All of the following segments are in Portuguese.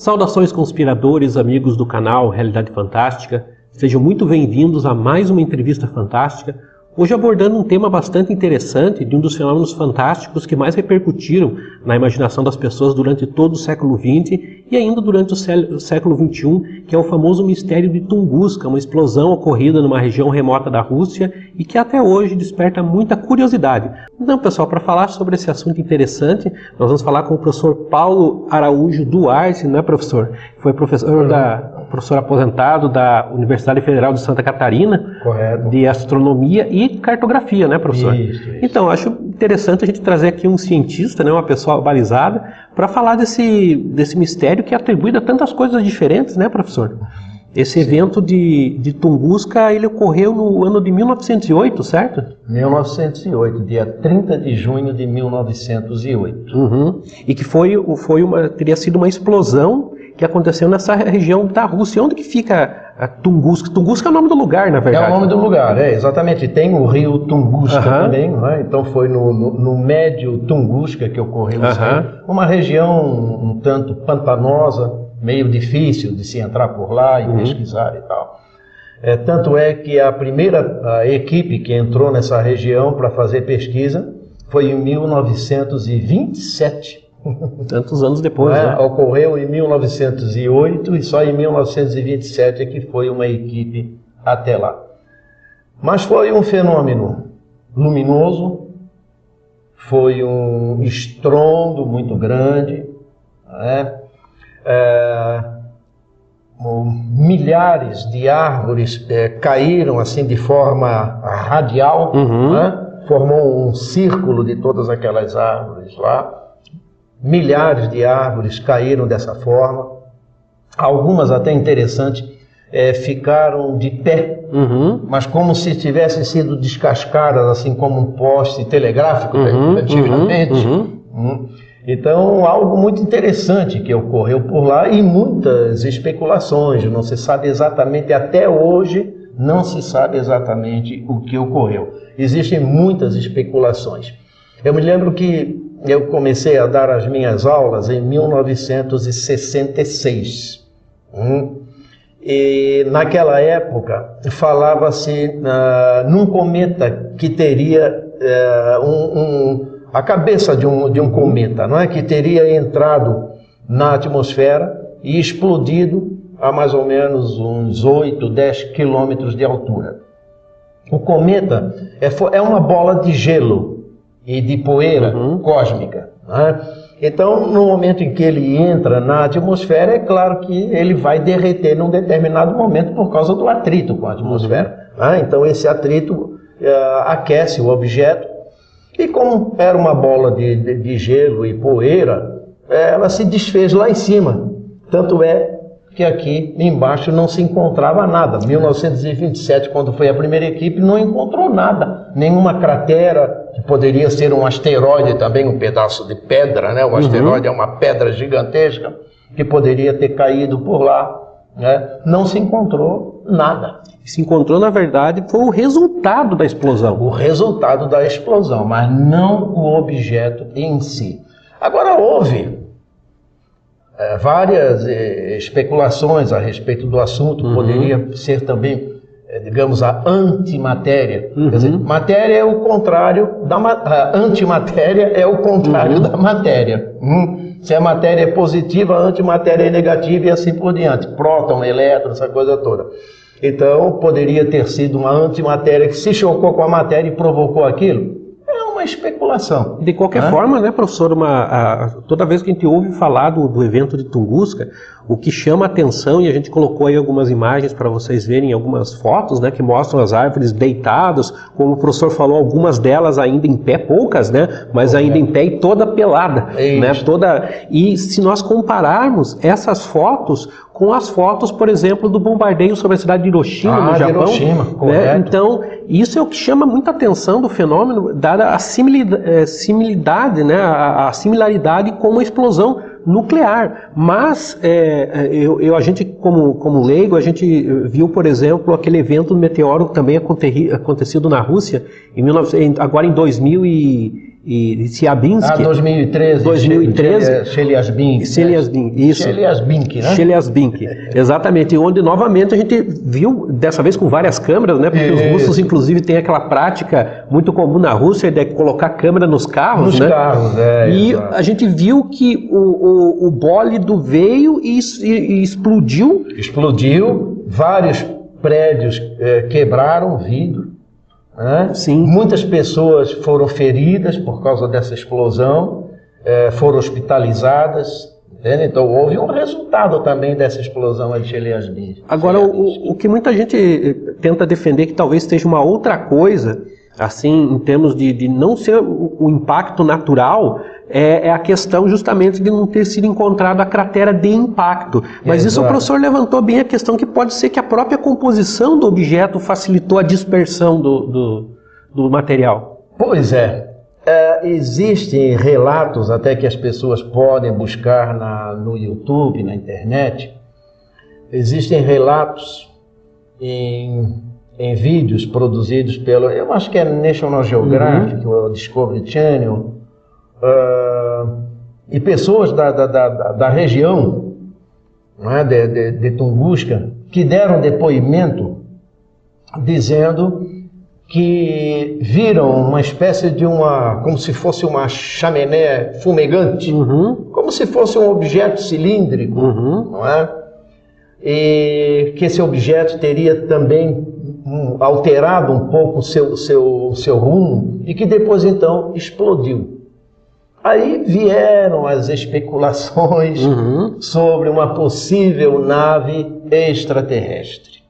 Saudações conspiradores, amigos do canal Realidade Fantástica. Sejam muito bem-vindos a mais uma entrevista fantástica. Hoje abordando um tema bastante interessante de um dos fenômenos fantásticos que mais repercutiram na imaginação das pessoas durante todo o século XX e ainda durante o século XXI, que é o famoso mistério de Tunguska, uma explosão ocorrida numa região remota da Rússia e que até hoje desperta muita curiosidade. Então, pessoal, para falar sobre esse assunto interessante, nós vamos falar com o professor Paulo Araújo Duarte, né, professor? Foi professor da professor aposentado da Universidade Federal de Santa Catarina, Correto. de astronomia e cartografia, né, professor? Isso, isso. Então, acho interessante a gente trazer aqui um cientista, né, uma pessoa balizada, para falar desse, desse mistério que é atribuído a tantas coisas diferentes, né, professor? Esse evento de, de Tunguska, ele ocorreu no ano de 1908, certo? 1908, dia 30 de junho de 1908. Uhum. E que foi, foi uma, teria sido uma explosão que aconteceu nessa região da Rússia. Onde que fica a Tunguska? Tunguska é o nome do lugar, na verdade. É o nome do lugar, é, exatamente. Tem o rio Tunguska Aham. também, não é? então foi no, no, no médio Tunguska que ocorreu isso. Aham. aí. Uma região um tanto pantanosa, meio difícil de se entrar por lá e Uhum. pesquisar e tal. É, tanto é que a primeira a equipe que entrou nessa região para fazer pesquisa foi em 1927. Tantos anos depois, é? né? Ocorreu em 1908 e só em 1927 é que foi uma equipe até lá. Mas foi um fenômeno luminoso, foi um estrondo muito grande, não é? É, milhares de árvores é, caíram assim de forma radial, Uhum. né? formou um círculo de todas aquelas árvores lá. Milhares de árvores caíram dessa forma. Algumas até interessantes eh, ficaram de pé, Uhum. mas como se tivessem sido descascadas, assim como um poste telegráfico né, Uhum, antigamente. uhum, Hum. Então, algo muito interessante que ocorreu por lá e muitas especulações. Não se sabe exatamente, até hoje, não se sabe exatamente o que ocorreu. Existem muitas especulações. Eu me lembro que eu comecei a dar as minhas aulas em 1966. Hum. E naquela época falava-se ah, num cometa que teria eh, um- um- a cabeça de um, de um cometa, não é? Que teria entrado na atmosfera e explodido a mais ou menos uns 8, 10 quilômetros de altura. O cometa é, é uma bola de gelo e de poeira Uhum. cósmica. né? Então, no momento em que ele entra na atmosfera, é claro que ele vai derreter num determinado momento por causa do atrito com a atmosfera. né? Então, esse atrito eh, aquece o objeto e como era uma bola de, de- de gelo e poeira, eh, ela se desfez lá em cima. Tanto é que aqui embaixo não se encontrava nada. 1927, quando foi a primeira equipe, não encontrou nada. Nenhuma cratera, que poderia ser um asteroide também, um pedaço de pedra, né? O asteroide é uma pedra gigantesca que poderia ter caído por lá. Né? Não se encontrou nada. Se encontrou, na verdade, foi o resultado da explosão. O resultado da explosão, mas não o objeto em si. Agora houve várias eh, especulações a respeito do assunto, poderia ser também, eh, digamos, a antimatéria. Uhum. Quer dizer, matéria é o contrário da a antimatéria é o contrário da matéria. Hum? Se a matéria é positiva, a antimatéria é negativa e assim por diante. Próton, elétron, essa coisa toda. Então, poderia ter sido uma antimatéria que se chocou com a matéria e provocou aquilo? Uma especulação. De qualquer Hã? forma, né, professor, uma, a- toda vez que a gente ouve falar do, do evento de Tunguska, o que chama a atenção, e a gente colocou aí algumas imagens para vocês verem, algumas fotos, né, que mostram as árvores deitadas, como o professor falou, algumas delas ainda em pé, poucas, né, mas ainda em pé e toda pelada, É né, toda. E se nós compararmos essas fotos com as fotos, por exemplo, do bombardeio sobre a cidade de Hiroshima, Ah, no Japão, Hiroshima, né, então, isso é o que chama muita atenção do fenômeno, dada a eh, similidade, né, a, a similaridade com uma explosão nuclear. Mas eh, eh, eu, eu- a gente, como, como leigo, a gente viu, por exemplo, aquele evento meteoro também aconte- acontecido na Rússia, em 19, em- agora em e Siabinsky. Ah, 2013. 2013. Chelyabinsk. Chelyabinsk, isso. Chelyabinsk, né? Chelyabinsk, exatamente. Onde, novamente, a gente viu, dessa vez com várias câmeras, né? Porque os russos, inclusive, têm aquela prática muito comum na Rússia de colocar câmera nos carros, nos né? carros, é. E a gente viu que o, o, o bólido veio e, e, e explodiu. Explodiu, vários prédios é, quebraram vidro. Né? Sim. Muitas pessoas foram feridas por causa dessa explosão, é, foram hospitalizadas. Entende? Então houve um resultado também dessa explosão de Chelyabinsk. Agora, o, o que muita gente eh, tenta defender que talvez seja uma outra coisa, assim, em termos de, de não ser o, o impacto natural, é, é, a questão justamente de não ter sido encontrada a cratera de impacto. Mas isso o professor levantou bem a questão que pode ser que a própria composição do objeto facilitou a dispersão do, do, do material. Pois é. é. Existem relatos até que as pessoas podem buscar na, no YouTube, na internet. Existem relatos em, em vídeos produzidos pelo, eu acho que é National Geographic, uhum. ou Discovery Channel, uh, e pessoas da, da, da, da região né, de, de, de Tunguska que deram depoimento dizendo que viram uma espécie de uma, como se fosse uma chaminé fumegante, uhum. como se fosse um objeto cilíndrico, uhum. não é? E que esse objeto teria também alterado um pouco o seu, seu, seu rumo e que depois então explodiu. Aí vieram as especulações uhum. sobre uma possível nave extraterrestre.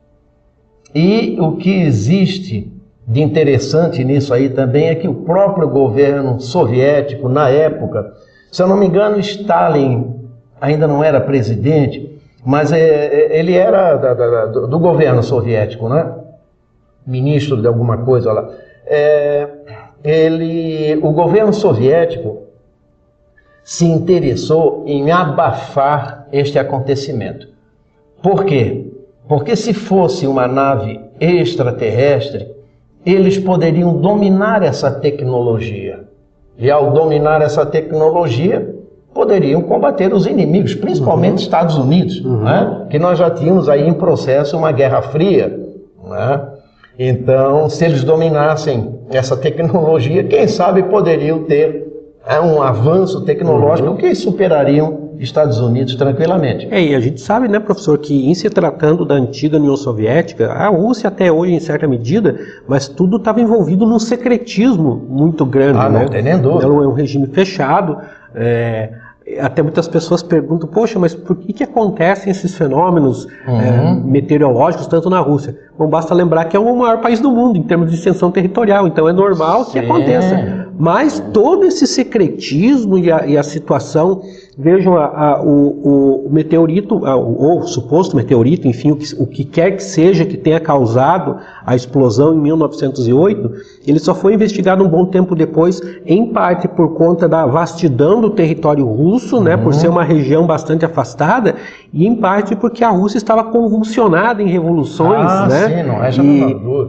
E o que existe de interessante nisso aí também é que o próprio governo soviético, na época, se eu não me engano, Stalin ainda não era presidente, mas é, é, ele era do governo soviético, né? Ministro de alguma coisa lá. É, ele, o governo soviético se interessou em abafar este acontecimento. Por quê? Porque se fosse uma nave extraterrestre, eles poderiam dominar essa tecnologia. E ao dominar essa tecnologia, poderiam combater os inimigos, principalmente os uhum. Estados Unidos, uhum. né? que nós já tínhamos aí em processo uma guerra fria. Né? Então, se eles dominassem essa tecnologia, quem sabe poderiam ter é um avanço tecnológico uhum. que superariam Estados Unidos tranquilamente. É, e a gente sabe, né, professor, que em se tratando da antiga União Soviética, a Rússia até hoje em certa medida, mas tudo estava envolvido num secretismo muito grande. Ah, né? não tem nem dúvida. Então, é um regime fechado. É, até muitas pessoas perguntam, poxa, mas por que, que acontecem esses fenômenos uhum. é, meteorológicos tanto na Rússia? Bom, basta lembrar que é o maior país do mundo em termos de extensão territorial, então é normal Sim. que aconteça. Mas todo esse secretismo e a, e a situação Vejam a, a, o, o, meteorito, a, o, o, suposto meteorito, enfim, o que, o que quer que seja que tenha causado a explosão em 1908, ele só foi investigado um bom tempo depois, em parte por conta da vastidão do território russo, uhum. né, por ser uma região bastante afastada, e em parte porque a Rússia estava convulsionada em revoluções, ah, né? Sim, não é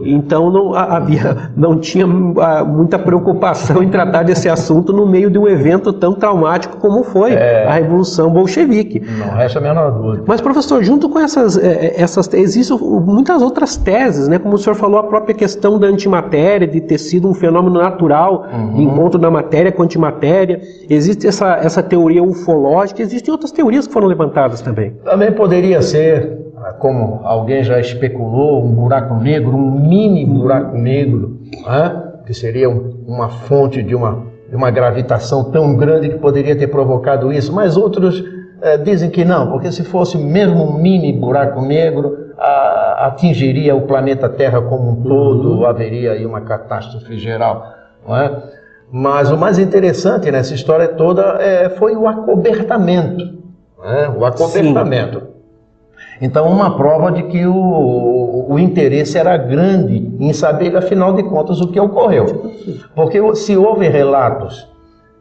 e, então não havia, não tinha ah, muita preocupação em tratar desse assunto no meio de um evento tão traumático como foi. É a Revolução Bolchevique. Não resta a menor dúvida. Mas, professor, junto com essas, é, é, essas existem muitas outras teses, né? Como o senhor falou, a própria questão da antimatéria, de ter sido um fenômeno natural, uhum. de encontro da matéria com antimatéria. Existe essa, essa teoria ufológica, existem outras teorias que foram levantadas também. Também poderia ser, como alguém já especulou, um buraco negro, um mini buraco negro, né? que seria uma fonte de uma uma gravitação tão grande que poderia ter provocado isso, mas outros eh, dizem que não, porque se fosse mesmo um mini buraco negro, a, atingiria o planeta Terra como um todo, uhum. haveria aí uma catástrofe geral. Não é? Mas o mais interessante nessa história toda é, foi o acobertamento. É? O acobertamento. Sim. Então, uma prova de que o, o interesse era grande em saber, afinal de contas, o que ocorreu. Porque se houve relatos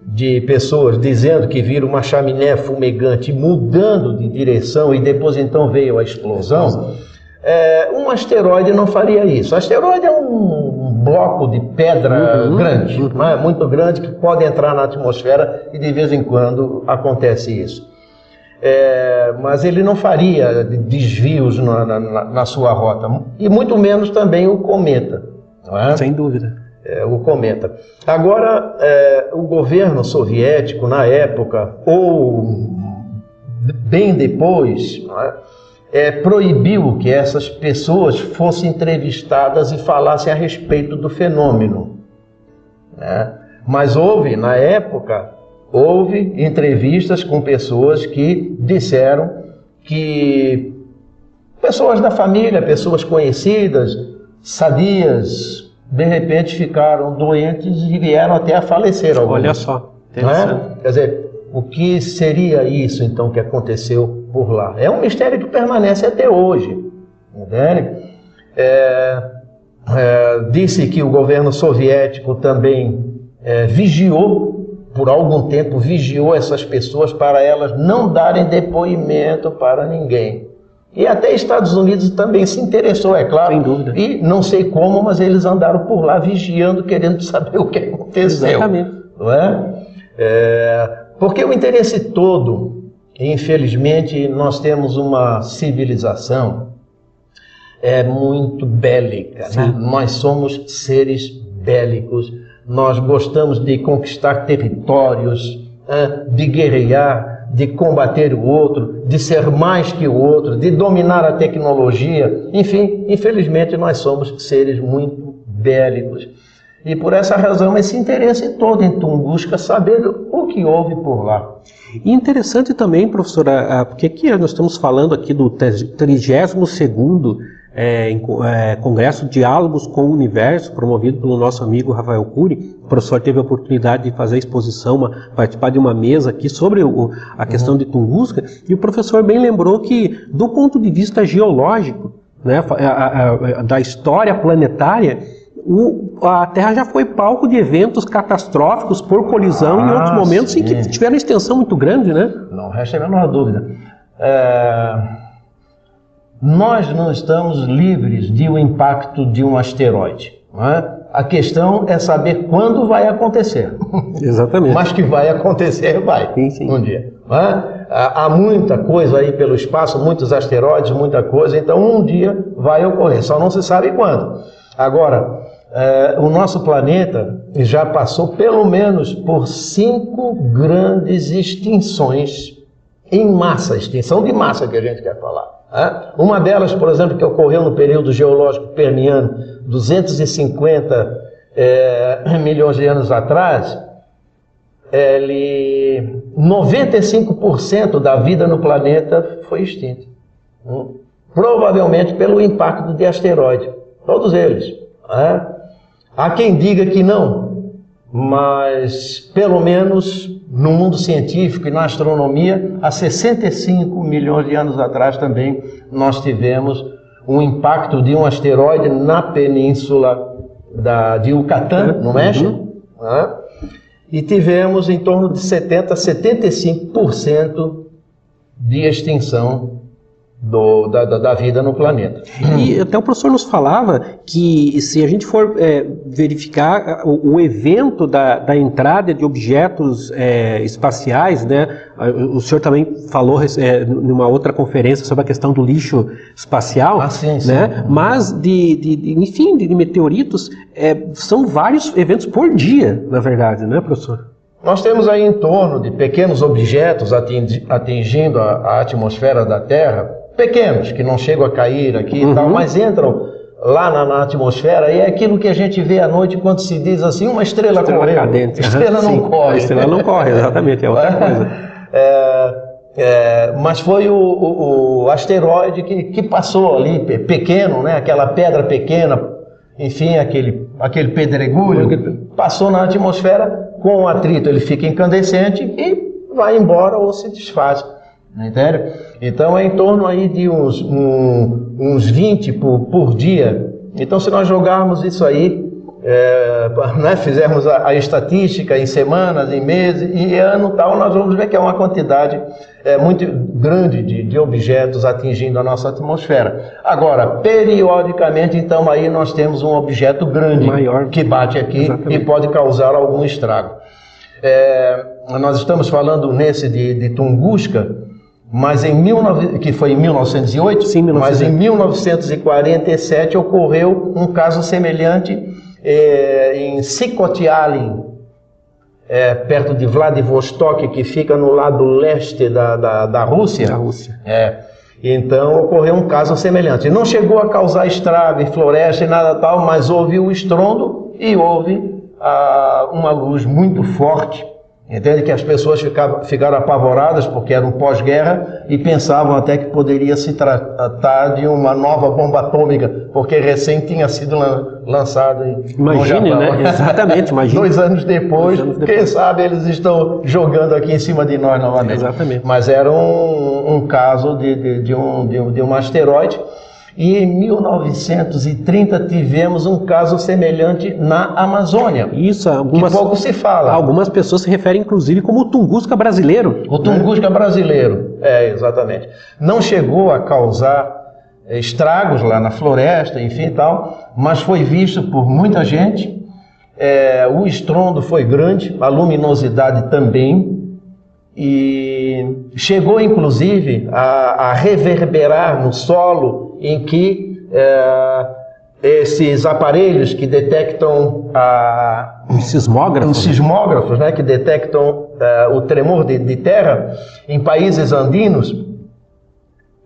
de pessoas dizendo que viram uma chaminé fumegante mudando de direção e depois então veio a explosão, É, um asteroide não faria isso. asteroide é um bloco de pedra uhum, grande, uhum. É? muito grande, que pode entrar na atmosfera e de vez em quando acontece isso. É, mas ele não faria desvios na, na, na, sua rota, e muito menos também o cometa. É? Sem dúvida. É, o cometa. Agora, é, o governo soviético, na época, ou bem depois, é? é, proibiu que essas pessoas fossem entrevistadas e falassem a respeito do fenômeno. Né? Mas houve, na época, houve entrevistas com pessoas que disseram que pessoas da família, pessoas conhecidas, sadias, de repente ficaram doentes e vieram até a falecer. Alguns. Olha só, é? Quer dizer, o que seria isso então que aconteceu por lá? É um mistério que permanece até hoje. Entende? É, é, disse que o governo soviético também é, vigiou por algum tempo vigiou essas pessoas para elas não darem depoimento para ninguém. E até Estados Unidos também se interessou, é claro. Sem dúvida. E não sei como, mas eles andaram por lá vigiando, querendo saber o que aconteceu. Exatamente. Não é? é porque o interesse todo, infelizmente, nós temos uma civilização é muito bélica. Né? Nós somos seres bélicos nós gostamos de conquistar territórios, de guerrear, de combater o outro, de ser mais que o outro, de dominar a tecnologia. Enfim, infelizmente nós somos seres muito bélicos. E por essa razão, esse interesse todo em busca saber o que houve por lá. E interessante também, professora, porque aqui nós estamos falando aqui do 32º é, é, Congresso Diálogos com o Universo, promovido pelo nosso amigo Rafael Cury. O professor teve a oportunidade de fazer a exposição, uma, participar de uma mesa aqui sobre o, a questão uhum. de Tunguska, e o professor bem lembrou que, do ponto de vista geológico, né, a, a, a, da história planetária, o, a Terra já foi palco de eventos catastróficos por colisão ah, em outros momentos sim. em que tiveram extensão muito grande, né? Não resta a menor dúvida. É nós não estamos livres de um impacto de um asteroide. É? A questão é saber quando vai acontecer. Exatamente. Mas que vai acontecer, vai. Sim, sim. Um dia. É? Há muita coisa aí pelo espaço, muitos asteroides, muita coisa, então um dia vai ocorrer, só não se sabe quando. Agora, é, o nosso planeta já passou pelo menos por cinco grandes extinções em massa, extinção de massa que a gente quer falar. Uma delas, por exemplo, que ocorreu no período geológico permiano, 250 é, milhões de anos atrás, ele, 95% da vida no planeta foi extinta. Hum? Provavelmente pelo impacto de asteroide. Todos eles. Há quem diga que não, mas pelo menos no mundo científico e na astronomia, há 65 milhões de anos atrás também nós tivemos um impacto de um asteroide na península da, de Yucatán, no México, uhum. né? e tivemos em torno de 70 a 75% de extinção do, da, da, vida no planeta. E até o professor nos falava que se a gente for é, verificar o, o, evento da, da, entrada de objetos é, espaciais, né, o senhor também falou é, numa outra conferência sobre a questão do lixo espacial, ah, sim, sim. né, mas de, de, de, enfim, de meteoritos, é, são vários eventos por dia, na verdade, né, professor? Nós temos aí em torno de pequenos objetos atingindo a, a atmosfera da Terra, pequenos, que não chegam a cair aqui uhum. e tal, uhum. mas entram lá na, na, atmosfera e é aquilo que a gente vê à noite quando se diz assim, uma estrela, estrela correu. Cadente. Estrela não corre. A estrela não corre, exatamente, é outra coisa. É, é, mas foi o, o, o asteroide que, que, passou ali, pequeno, né? aquela pedra pequena, enfim, aquele, aquele pedregulho, passou na atmosfera com o atrito, ele fica incandescente e vai embora ou se desfaz. Entende? Então é em torno aí de uns, um, uns 20 por, por dia. Então se nós jogarmos isso aí é, né, fizermos a, a, estatística em semanas, em meses, e ano tal, nós vamos ver que é uma quantidade é, muito grande de, de objetos atingindo a nossa atmosfera. Agora, periodicamente, então, aí nós temos um objeto grande Maior. que bate aqui Exatamente. e pode causar algum estrago. É, nós estamos falando nesse de, de Tunguska, mas em 19, que foi em 1908, Sim, 1908, mas em 1947 ocorreu um caso semelhante é, em Sikotialin, é, perto de Vladivostok, que fica no lado leste da, da, da Rússia. Da Rússia. É. Então ocorreu um caso semelhante. Não chegou a causar estrago em floresta e nada tal, mas houve o estrondo e houve ah, uma luz muito forte Entende que as pessoas ficavam, ficaram apavoradas porque era um pós-guerra e pensavam até que poderia se tratar de uma nova bomba atômica, porque recém tinha sido lançado em Imagine, né? Exatamente, imagine. Dois anos depois, Dois anos depois, quem sabe eles estão jogando aqui em cima de nós novamente. Exatamente. Mas era um, um caso de, de, de, um, de, de um asteroide e em 1930 tivemos um caso semelhante na Amazônia. Isso, algumas, que pouco se fala. Algumas pessoas se referem inclusive como o Tunguska brasileiro. O Tunguska né? brasileiro, é, exatamente. Não chegou a causar eh, estragos lá na floresta, enfim e tal, mas foi visto por muita gente. É, o estrondo foi grande, a luminosidade também, e chegou inclusive a, a reverberar no solo em que é, esses aparelhos que detectam a, os sismógrafos, os sismógrafos né, que detectam é, o tremor de, de, terra em países andinos,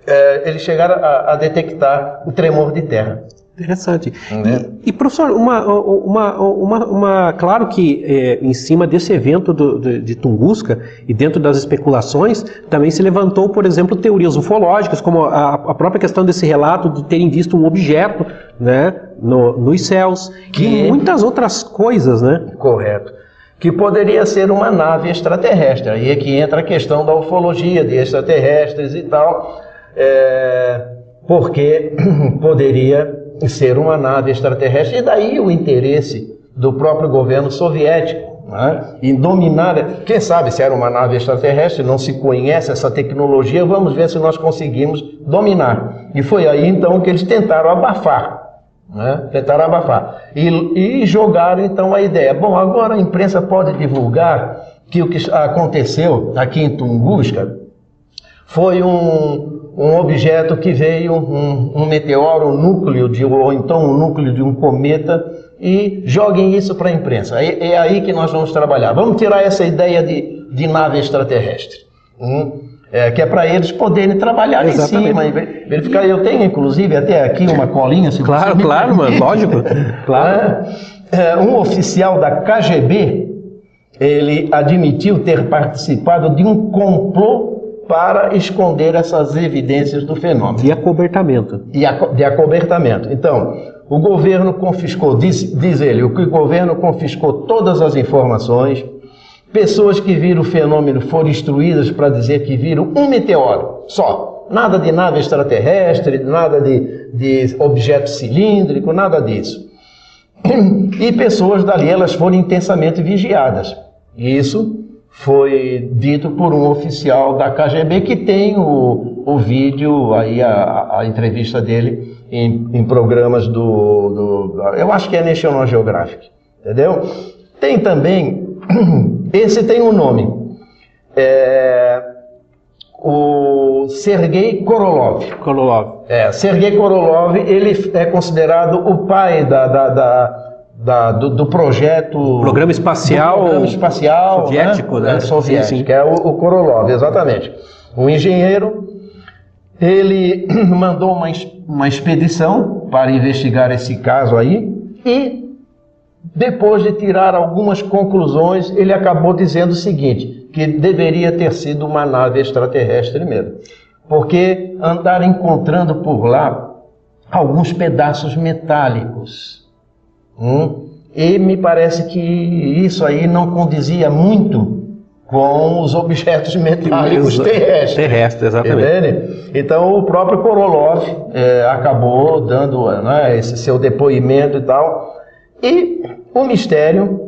é, eles chegaram a, a detectar o tremor de terra. Interessante. Né? E, e, professor, uma, uma, uma, uma, claro que é, em cima desse evento do, de, de Tunguska e dentro das especulações, também se levantou, por exemplo, teorias ufológicas, como a, a própria questão desse relato de terem visto um objeto né, no, nos céus que... e muitas outras coisas, né? Correto. Que poderia ser uma nave extraterrestre. Aí é que entra a questão da ufologia, de extraterrestres e tal, é, porque poderia ser uma nave extraterrestre, e daí o interesse do próprio governo soviético né, em dominar. Quem sabe se era uma nave extraterrestre, não se conhece essa tecnologia, vamos ver se nós conseguimos dominar. E foi aí então que eles tentaram abafar. Né, tentaram abafar. E, e jogaram então a ideia: bom, agora a imprensa pode divulgar que o que aconteceu aqui em Tunguska foi um, um objeto que veio, um, um meteoro, um núcleo de, ou então um núcleo de um cometa, e joguem isso para a imprensa. É, é, aí que nós vamos trabalhar. Vamos tirar essa ideia de, de nave extraterrestre. Hum? É, que é para eles poderem trabalhar Exatamente. em cima e verificar. Eu tenho, inclusive, até aqui uma colinha. Se claro, claro, mano, lógico. claro. É, é, um oficial da KGB, ele admitiu ter participado de um complô para esconder essas evidências do fenômeno. De acobertamento. De acobertamento. Então, o governo confiscou, diz, diz ele, o que o governo confiscou todas as informações, pessoas que viram o fenômeno foram instruídas para dizer que viram um meteoro só. Nada de nave extraterrestre, nada de, de objeto cilíndrico, nada disso. E pessoas dali, elas foram intensamente vigiadas. Isso foi dito por um oficial da KGB que tem o, o vídeo, aí a, a entrevista dele em, em programas do, do, Eu acho que é National Geographic, entendeu? Tem também. Esse tem um nome. É, o Sergei Korolov. Korolov. É, Sergei Korolov, ele é considerado o pai da, da, da da, do, do, projeto. Programa espacial. Programa espacial. Soviético, né? né? Soviético, sim, sim. que é o, o Korolov, exatamente. Um engenheiro, ele mandou uma, uma expedição para investigar esse caso aí e, depois de tirar algumas conclusões, ele acabou dizendo o seguinte: que deveria ter sido uma nave extraterrestre mesmo. Porque andar encontrando por lá alguns pedaços metálicos Hum? E me parece que isso aí não condizia muito com os objetos metálicos terrestres. Terrestres, exatamente. Entende? Então o próprio Korolov é, acabou dando né, esse seu depoimento e tal. E o mistério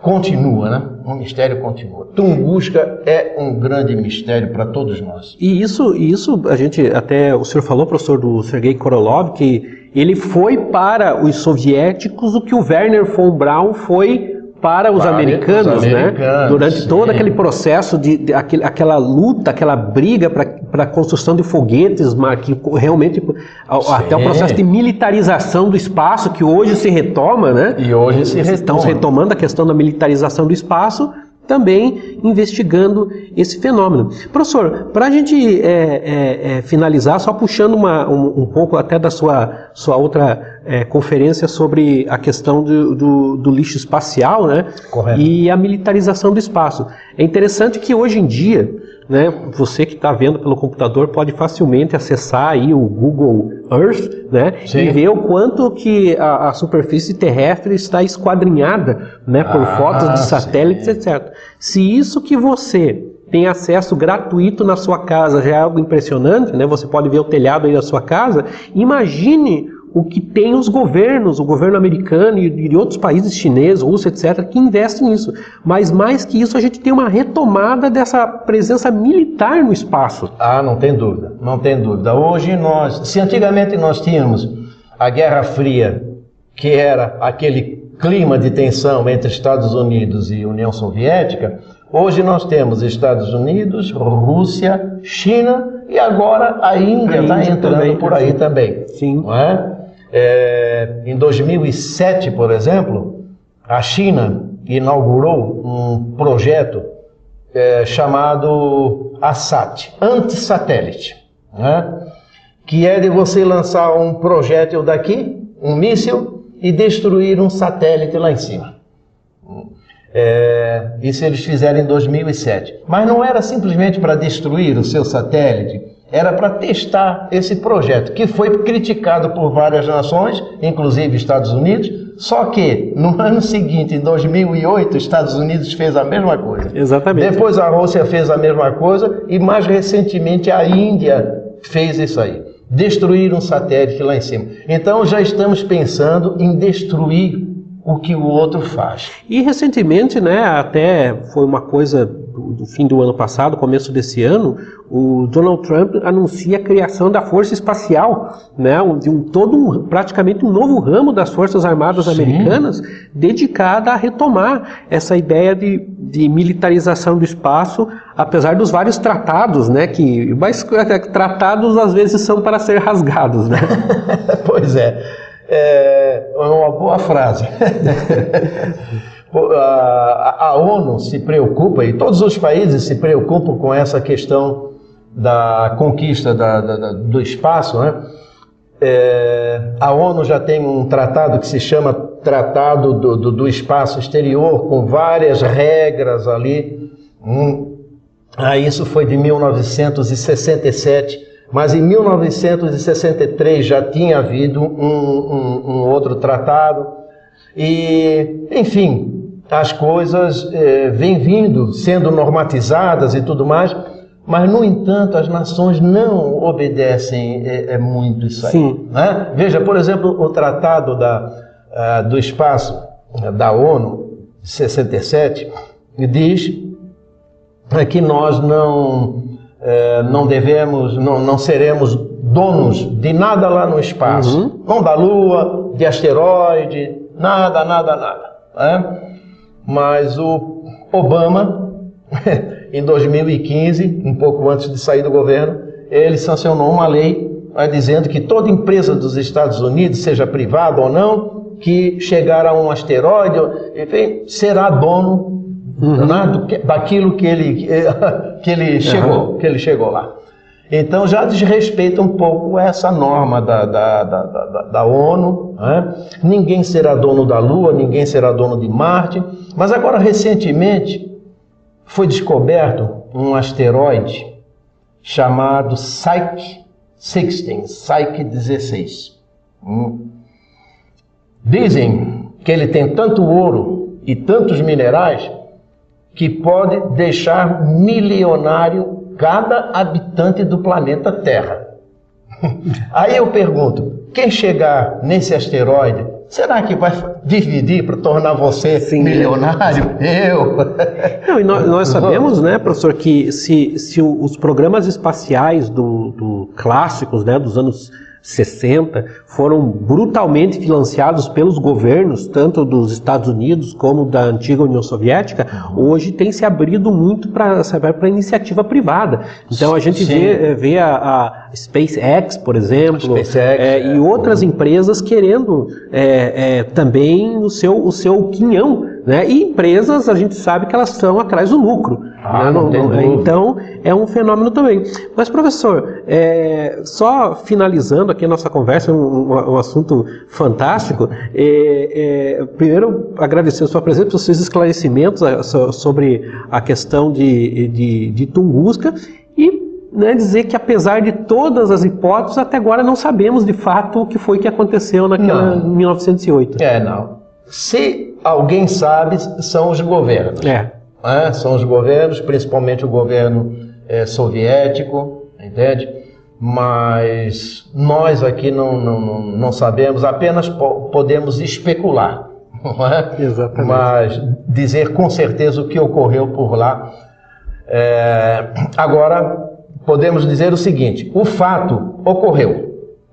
continua, né? O mistério continua. Tunguska é um grande mistério para todos nós. E isso, isso a gente até o senhor falou, professor do Sergei Korolov, que ele foi para os soviéticos o que o Werner von Braun foi para os, para americanos, os americanos, né? Durante sim. todo aquele processo de, de aquele, aquela luta, aquela briga para a construção de foguetes, que realmente até o processo de militarização do espaço que hoje se retoma, né? E hoje se retoma. Estamos retomando a questão da militarização do espaço também investigando esse fenômeno. Professor, para a gente é, é, é, finalizar, só puxando uma, um, um, pouco até da sua, sua outra é, conferência sobre a questão do, do, do, lixo espacial né? Correto. e a militarização do espaço. É interessante que hoje em dia né, você que está vendo pelo computador pode facilmente acessar aí o Google Earth né, e ver o quanto que a, a superfície terrestre está esquadrinhada né, por ah, fotos de satélites, sim. etc. Se isso que você tem acesso gratuito na sua casa já é algo impressionante, né? Você pode ver o telhado aí da sua casa. Imagine o que tem os governos, o governo americano e de outros países chineses, Rússia, etc., que investem nisso. Mas mais que isso, a gente tem uma retomada dessa presença militar no espaço. Ah, não tem dúvida, não tem dúvida. Hoje nós, se antigamente nós tínhamos a Guerra Fria, que era aquele clima de tensão entre Estados Unidos e União Soviética, hoje nós temos Estados Unidos, Rússia, China e agora a Índia está entrando também, por aí também. Sim. Não é? É, em 2007, por exemplo, a China inaugurou um projeto é, chamado ASAT, antissatélite, né? que é de você lançar um projétil daqui, um míssil, e destruir um satélite lá em cima. É, isso eles fizeram em 2007. Mas não era simplesmente para destruir o seu satélite, era para testar esse projeto, que foi criticado por várias nações, inclusive Estados Unidos, só que no ano seguinte, em 2008, Estados Unidos fez a mesma coisa. Exatamente. Depois a Rússia fez a mesma coisa e mais recentemente a Índia fez isso aí. Destruir um satélite lá em cima. Então já estamos pensando em destruir o que o outro faz. E recentemente, né, até foi uma coisa do, do, fim do ano passado, começo desse ano, o Donald Trump anuncia a criação da Força Espacial, né, de um, todo um, praticamente um novo ramo das Forças Armadas Sim. Americanas dedicada a retomar essa ideia de, de militarização do espaço, apesar dos vários tratados, né, que mas é, tratados às vezes são para ser rasgados, né? pois é é uma boa frase. a, ONU se preocupa, e todos os países se preocupam com essa questão da conquista da, da, do espaço. Né? É, a ONU já tem um tratado que se chama Tratado do, do, do Espaço Exterior, com várias regras ali. Hum, ah, isso foi de 1967 mas em 1963 já tinha havido um, um, um outro tratado, e, enfim, as coisas eh, vêm vindo, sendo normatizadas e tudo mais, mas, no entanto, as nações não obedecem é, é muito isso aí. Sim. Né? Veja, por exemplo, o Tratado da, uh, do Espaço da ONU, 67, diz que nós não é, não devemos, não, não seremos donos de nada lá no espaço. Uhum. Não da Lua, de asteroide, nada, nada, nada. Né? Mas o Obama, em 2015, um pouco antes de sair do governo, ele sancionou uma lei né, dizendo que toda empresa dos Estados Unidos, seja privada ou não, que chegar a um asteroide, enfim, será dono uhum. né, daquilo que ele, que ele chegou, uhum. que ele chegou lá. Então já desrespeita um pouco essa norma da, da, da, da, da ONU. Né? Ninguém será dono da Lua, ninguém será dono de Marte. Mas agora, recentemente, foi descoberto um asteroide chamado Psyche 16, Psyche 16. Hum. Dizem que ele tem tanto ouro e tantos minerais que pode deixar milionário cada habitante do planeta Terra. Aí eu pergunto: quem chegar nesse asteroide Será que vai dividir para tornar você Sim. milionário? Eu? Não, e nós, nós, sabemos, né, professor, que se, se os programas espaciais do, do clássicos, né, dos anos 60 foram brutalmente financiados pelos governos, tanto dos Estados Unidos como da antiga União Soviética, hoje tem se abrido muito para a iniciativa privada. Então a gente vê, eh, vê a, a, SpaceX, por exemplo, SpaceX, é, e outras empresas querendo é, é, também o seu, o seu quinhão né? E empresas, a gente sabe que elas estão atrás do lucro. Ah, né? não, não, então, é um fenômeno também. Mas, professor, é, só finalizando aqui a nossa conversa, um, um assunto fantástico, é, é, primeiro agradecer a sua presença, os seus esclarecimentos sobre a questão de, de, de Tunguska e né, dizer que apesar de todas as hipóteses, até agora não sabemos de fato o que foi que aconteceu naquela não. 1908. É, não. Se alguém sabe, são os governos. É. É, são os governos, principalmente o governo é, soviético, entende? Mas nós aqui não, não, não sabemos, apenas po podemos especular. É? Exatamente. Mas dizer com certeza o que ocorreu por lá. É, agora, podemos dizer o seguinte: o fato ocorreu.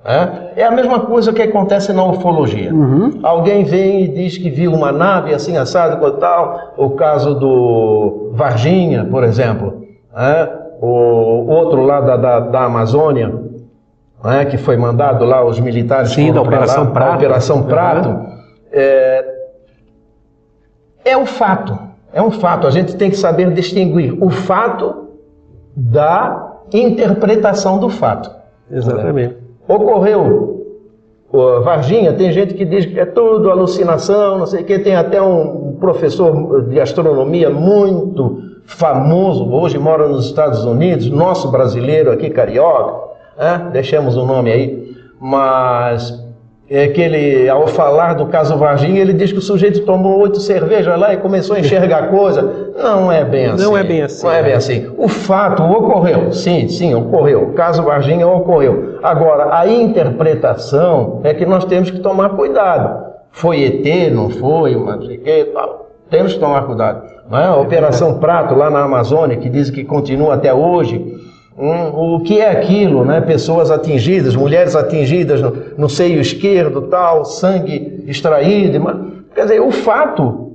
É? a mesma coisa que acontece na ufologia. Uhum. Alguém vem e diz que viu uma nave assim assado com tal, o caso do Varginha, por exemplo, é? o outro lá da, da, da Amazônia, é? que foi mandado lá os militares Sim, da Operação lá, Prato. Operação Prato. Uhum. É, é um fato, é um fato. A gente tem que saber distinguir o fato da interpretação do fato. Exatamente. Ocorreu Varginha, tem gente que diz que é tudo alucinação, não sei o que, tem até um professor de astronomia muito famoso, hoje mora nos Estados Unidos, nosso brasileiro aqui, carioca, né? deixamos o nome aí, mas é que ele, ao falar do caso Varginha, ele diz que o sujeito tomou oito cervejas lá e começou a enxergar coisa. Não é bem assim. Não é bem assim. Não é bem assim. O fato ocorreu, sim, sim, ocorreu. O caso Varginha ocorreu. Agora, a interpretação é que nós temos que tomar cuidado. Foi ET, não foi, mas sei que tal. Temos que tomar cuidado. Não é? A Operação Prato lá na Amazônia, que diz que continua até hoje Hum, o que é aquilo, né? Pessoas atingidas, mulheres atingidas no, no seio esquerdo, tal, sangue extraído. Mas, quer dizer, o fato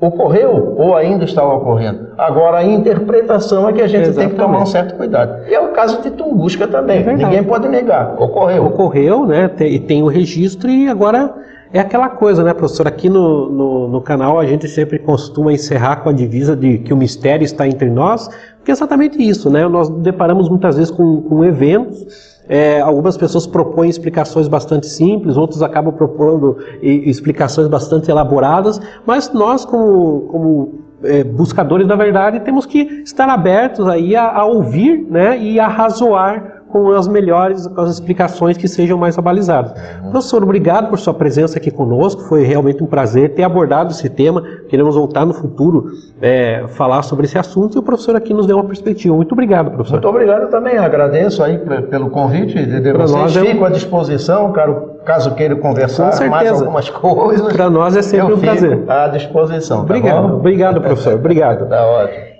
ocorreu ou ainda está ocorrendo. Agora, a interpretação é que a gente Exatamente. tem que tomar um certo cuidado. E é o caso de Tunguska também. É Ninguém pode negar. Ocorreu. Ocorreu, né? E tem o registro e agora é aquela coisa, né, professor? Aqui no, no, no, canal a gente sempre costuma encerrar com a divisa de que o mistério está entre nós, porque é exatamente isso, né? Nós deparamos muitas vezes com, com eventos, é, algumas pessoas propõem explicações bastante simples, outros acabam propondo explicações bastante elaboradas, mas nós, como, como é, buscadores da verdade, temos que estar abertos aí a, a ouvir né, e a razoar com as melhores, com as explicações que sejam mais abalizadas. Uhum. Professor, obrigado por sua presença aqui conosco, foi realmente um prazer ter abordado esse tema, queremos voltar no futuro é, falar sobre esse assunto e o professor aqui nos deu uma perspectiva. Muito obrigado, professor. Muito obrigado também, agradeço aí pelo convite de vocês, é fico à disposição, caro, caso queira conversar mais algumas coisas. Para nós é sempre um prazer. à disposição. Tá obrigado, tá obrigado, professor, obrigado. tá ótimo.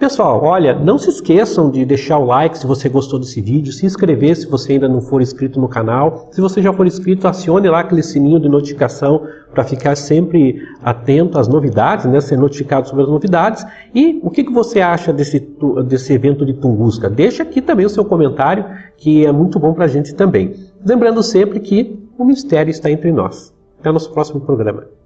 Pessoal, olha, não se esqueçam de deixar o like se você gostou desse vídeo, se inscrever se você ainda não for inscrito no canal. Se você já for inscrito, acione lá aquele sininho de notificação para ficar sempre atento às novidades, né, ser notificado sobre as novidades. E o que, que você acha desse, desse evento de Tunguska? Deixa aqui também o seu comentário, que é muito bom para a gente também. Lembrando sempre que o mistério está entre nós. Até o nosso próximo programa.